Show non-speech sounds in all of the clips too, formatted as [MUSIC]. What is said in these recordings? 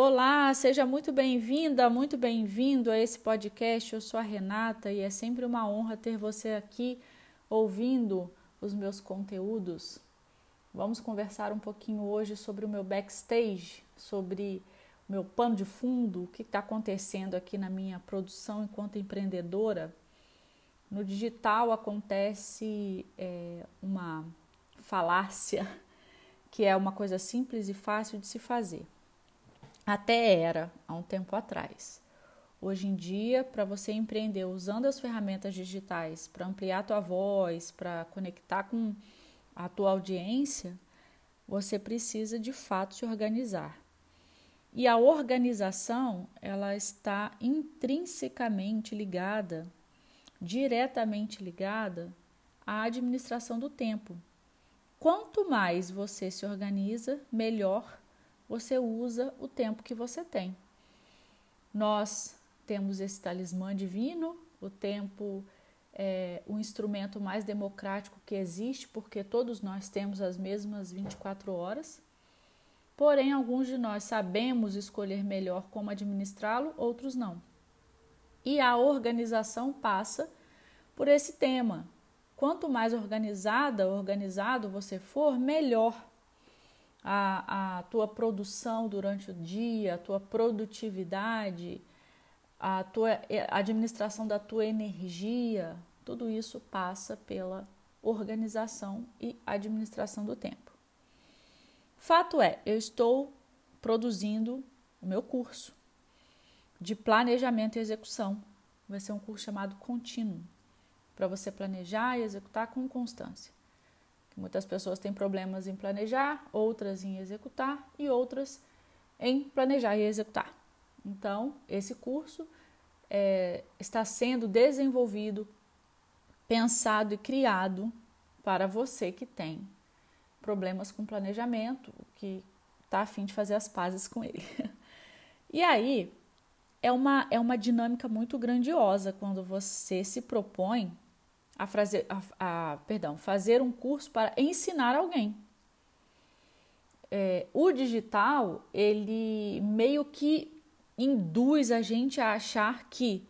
Olá, seja muito bem-vinda, muito bem-vindo a esse podcast. Eu sou a Renata e é sempre uma honra ter você aqui ouvindo os meus conteúdos. Vamos conversar um pouquinho hoje sobre o meu backstage, sobre o meu pano de fundo, o que está acontecendo aqui na minha produção enquanto empreendedora. No digital acontece é, uma falácia [LAUGHS] que é uma coisa simples e fácil de se fazer. Até era há um tempo atrás. Hoje em dia, para você empreender usando as ferramentas digitais para ampliar a tua voz, para conectar com a tua audiência, você precisa de fato se organizar. E a organização, ela está intrinsecamente ligada, diretamente ligada à administração do tempo. Quanto mais você se organiza, melhor você usa o tempo que você tem. Nós temos esse talismã divino, o tempo é o instrumento mais democrático que existe, porque todos nós temos as mesmas 24 horas. Porém, alguns de nós sabemos escolher melhor como administrá-lo, outros não. E a organização passa por esse tema, Quanto mais organizada, organizado você for, melhor a, a tua produção durante o dia, a tua produtividade, a tua administração da tua energia, tudo isso passa pela organização e administração do tempo. Fato é, eu estou produzindo o meu curso de planejamento e execução. Vai ser um curso chamado Contínuo para você planejar e executar com constância. Muitas pessoas têm problemas em planejar, outras em executar e outras em planejar e executar. Então, esse curso é, está sendo desenvolvido, pensado e criado para você que tem problemas com planejamento, que está afim de fazer as pazes com ele. [LAUGHS] E aí é uma, é uma dinâmica muito grandiosa quando você se propõe a, fazer, a, a perdão, fazer um curso para ensinar alguém. É, o digital, ele meio que induz a gente a achar que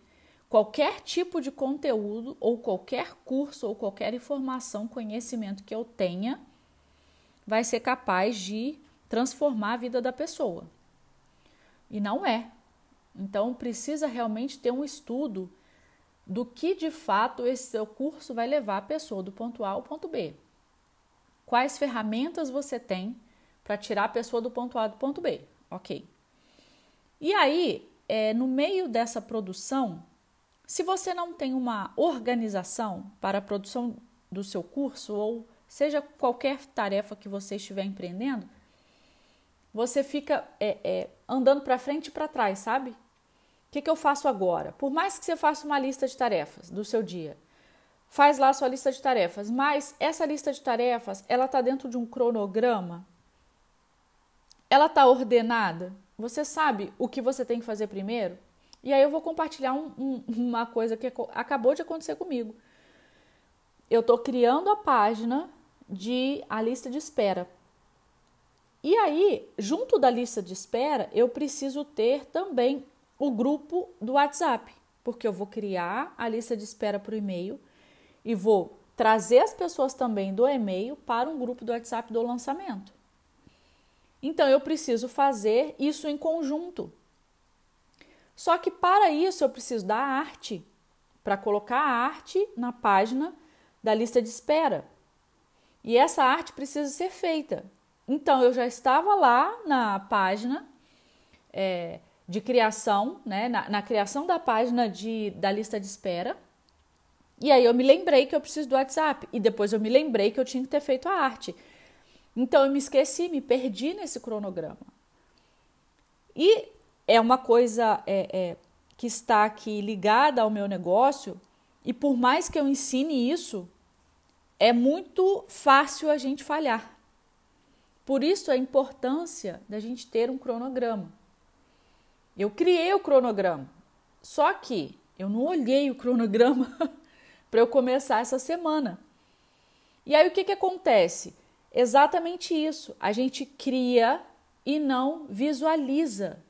qualquer tipo de conteúdo ou qualquer curso ou qualquer informação, conhecimento que eu tenha, vai ser capaz de transformar a vida da pessoa. E não é. Então precisa realmente ter um estudo do que de fato esse seu curso vai levar a pessoa do ponto A ao ponto B. Quais ferramentas você tem para tirar a pessoa do ponto A do ponto B? Ok. E aí, é, no meio dessa produção, se você não tem uma organização para a produção do seu curso, ou seja qualquer tarefa que você estiver empreendendo, você fica é, é, andando para frente e para trás, sabe? O que, que eu faço agora? Por mais que você faça uma lista de tarefas do seu dia, faz lá a sua lista de tarefas, mas essa lista de tarefas, ela está dentro de um cronograma? Ela está ordenada? Você sabe o que você tem que fazer primeiro? E aí eu vou compartilhar um, um, uma coisa que acabou de acontecer comigo. Eu estou criando a página de a lista de espera. E aí, junto da lista de espera, eu preciso ter também o grupo do WhatsApp, porque eu vou criar a lista de espera por e-mail e vou trazer as pessoas também do e-mail para um grupo do WhatsApp do lançamento. Então eu preciso fazer isso em conjunto. Só que para isso eu preciso da arte, para colocar a arte na página da lista de espera. E essa arte precisa ser feita. Então eu já estava lá na página, é, de criação, né, na, na, criação da página de, da lista de espera. E aí eu me lembrei que eu preciso do WhatsApp. E depois eu me lembrei que eu tinha que ter feito a arte. Então eu me esqueci, me perdi nesse cronograma. E é uma coisa é, é, que está aqui ligada ao meu negócio, e por mais que eu ensine isso, é muito fácil a gente falhar. Por isso a importância da gente ter um cronograma. Eu criei o cronograma. Só que eu não olhei o cronograma [LAUGHS] para eu começar essa semana. E aí o que, que acontece? Exatamente isso. A gente cria e não visualiza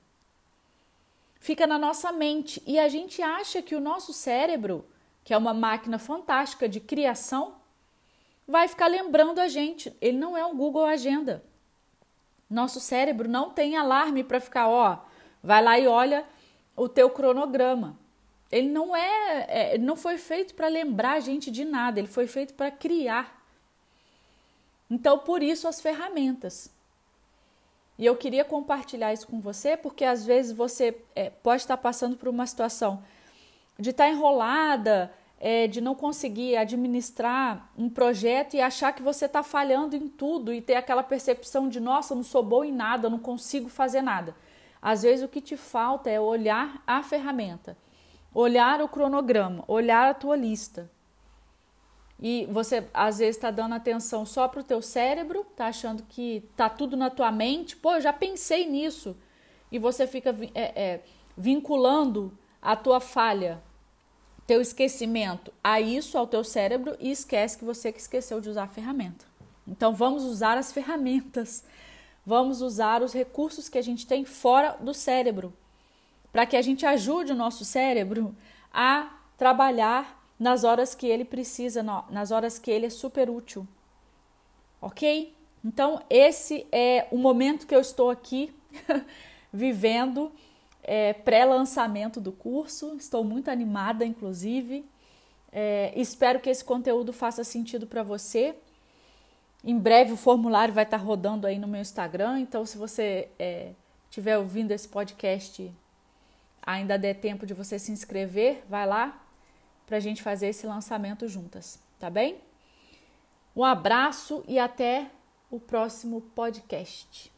fica na nossa mente e a gente acha que o nosso cérebro, que é uma máquina fantástica de criação, vai ficar lembrando a gente. Ele não é um Google Agenda. Nosso cérebro não tem alarme para ficar, ó, vai lá e olha o teu cronograma. Ele não é, é não foi feito para lembrar a gente de nada, ele foi feito para criar. Então, por isso as ferramentas. E eu queria compartilhar isso com você, porque às vezes você é, pode estar passando por uma situação de estar enrolada, é, de não conseguir administrar um projeto e achar que você está falhando em tudo e ter aquela percepção de, nossa, não sou boa em nada, não consigo fazer nada. Às vezes o que te falta é olhar a ferramenta, olhar o cronograma, olhar a tua lista. E você às vezes está dando atenção só para o teu cérebro, tá achando que tá tudo na tua mente. Pô, eu já pensei nisso. E você fica é, é, vinculando a tua falha, teu esquecimento a isso, ao teu cérebro, e esquece que você que esqueceu de usar a ferramenta. Então vamos usar as [LAUGHS] ferramentas, vamos usar os recursos que a gente tem fora do cérebro, para que a gente ajude o nosso cérebro a trabalhar nas horas que ele precisa, nas horas que ele é super útil. Ok? Então, esse é o momento que eu estou aqui [LAUGHS] vivendo, é, pré-lançamento do curso. Estou muito animada, inclusive. É, espero que esse conteúdo faça sentido para você. Em breve o formulário vai estar rodando aí no meu Instagram, então se você é, estiver ouvindo esse podcast, ainda der tempo de você se inscrever, vai lá, para a gente fazer esse lançamento juntas, tá bem? Um abraço e até o próximo podcast.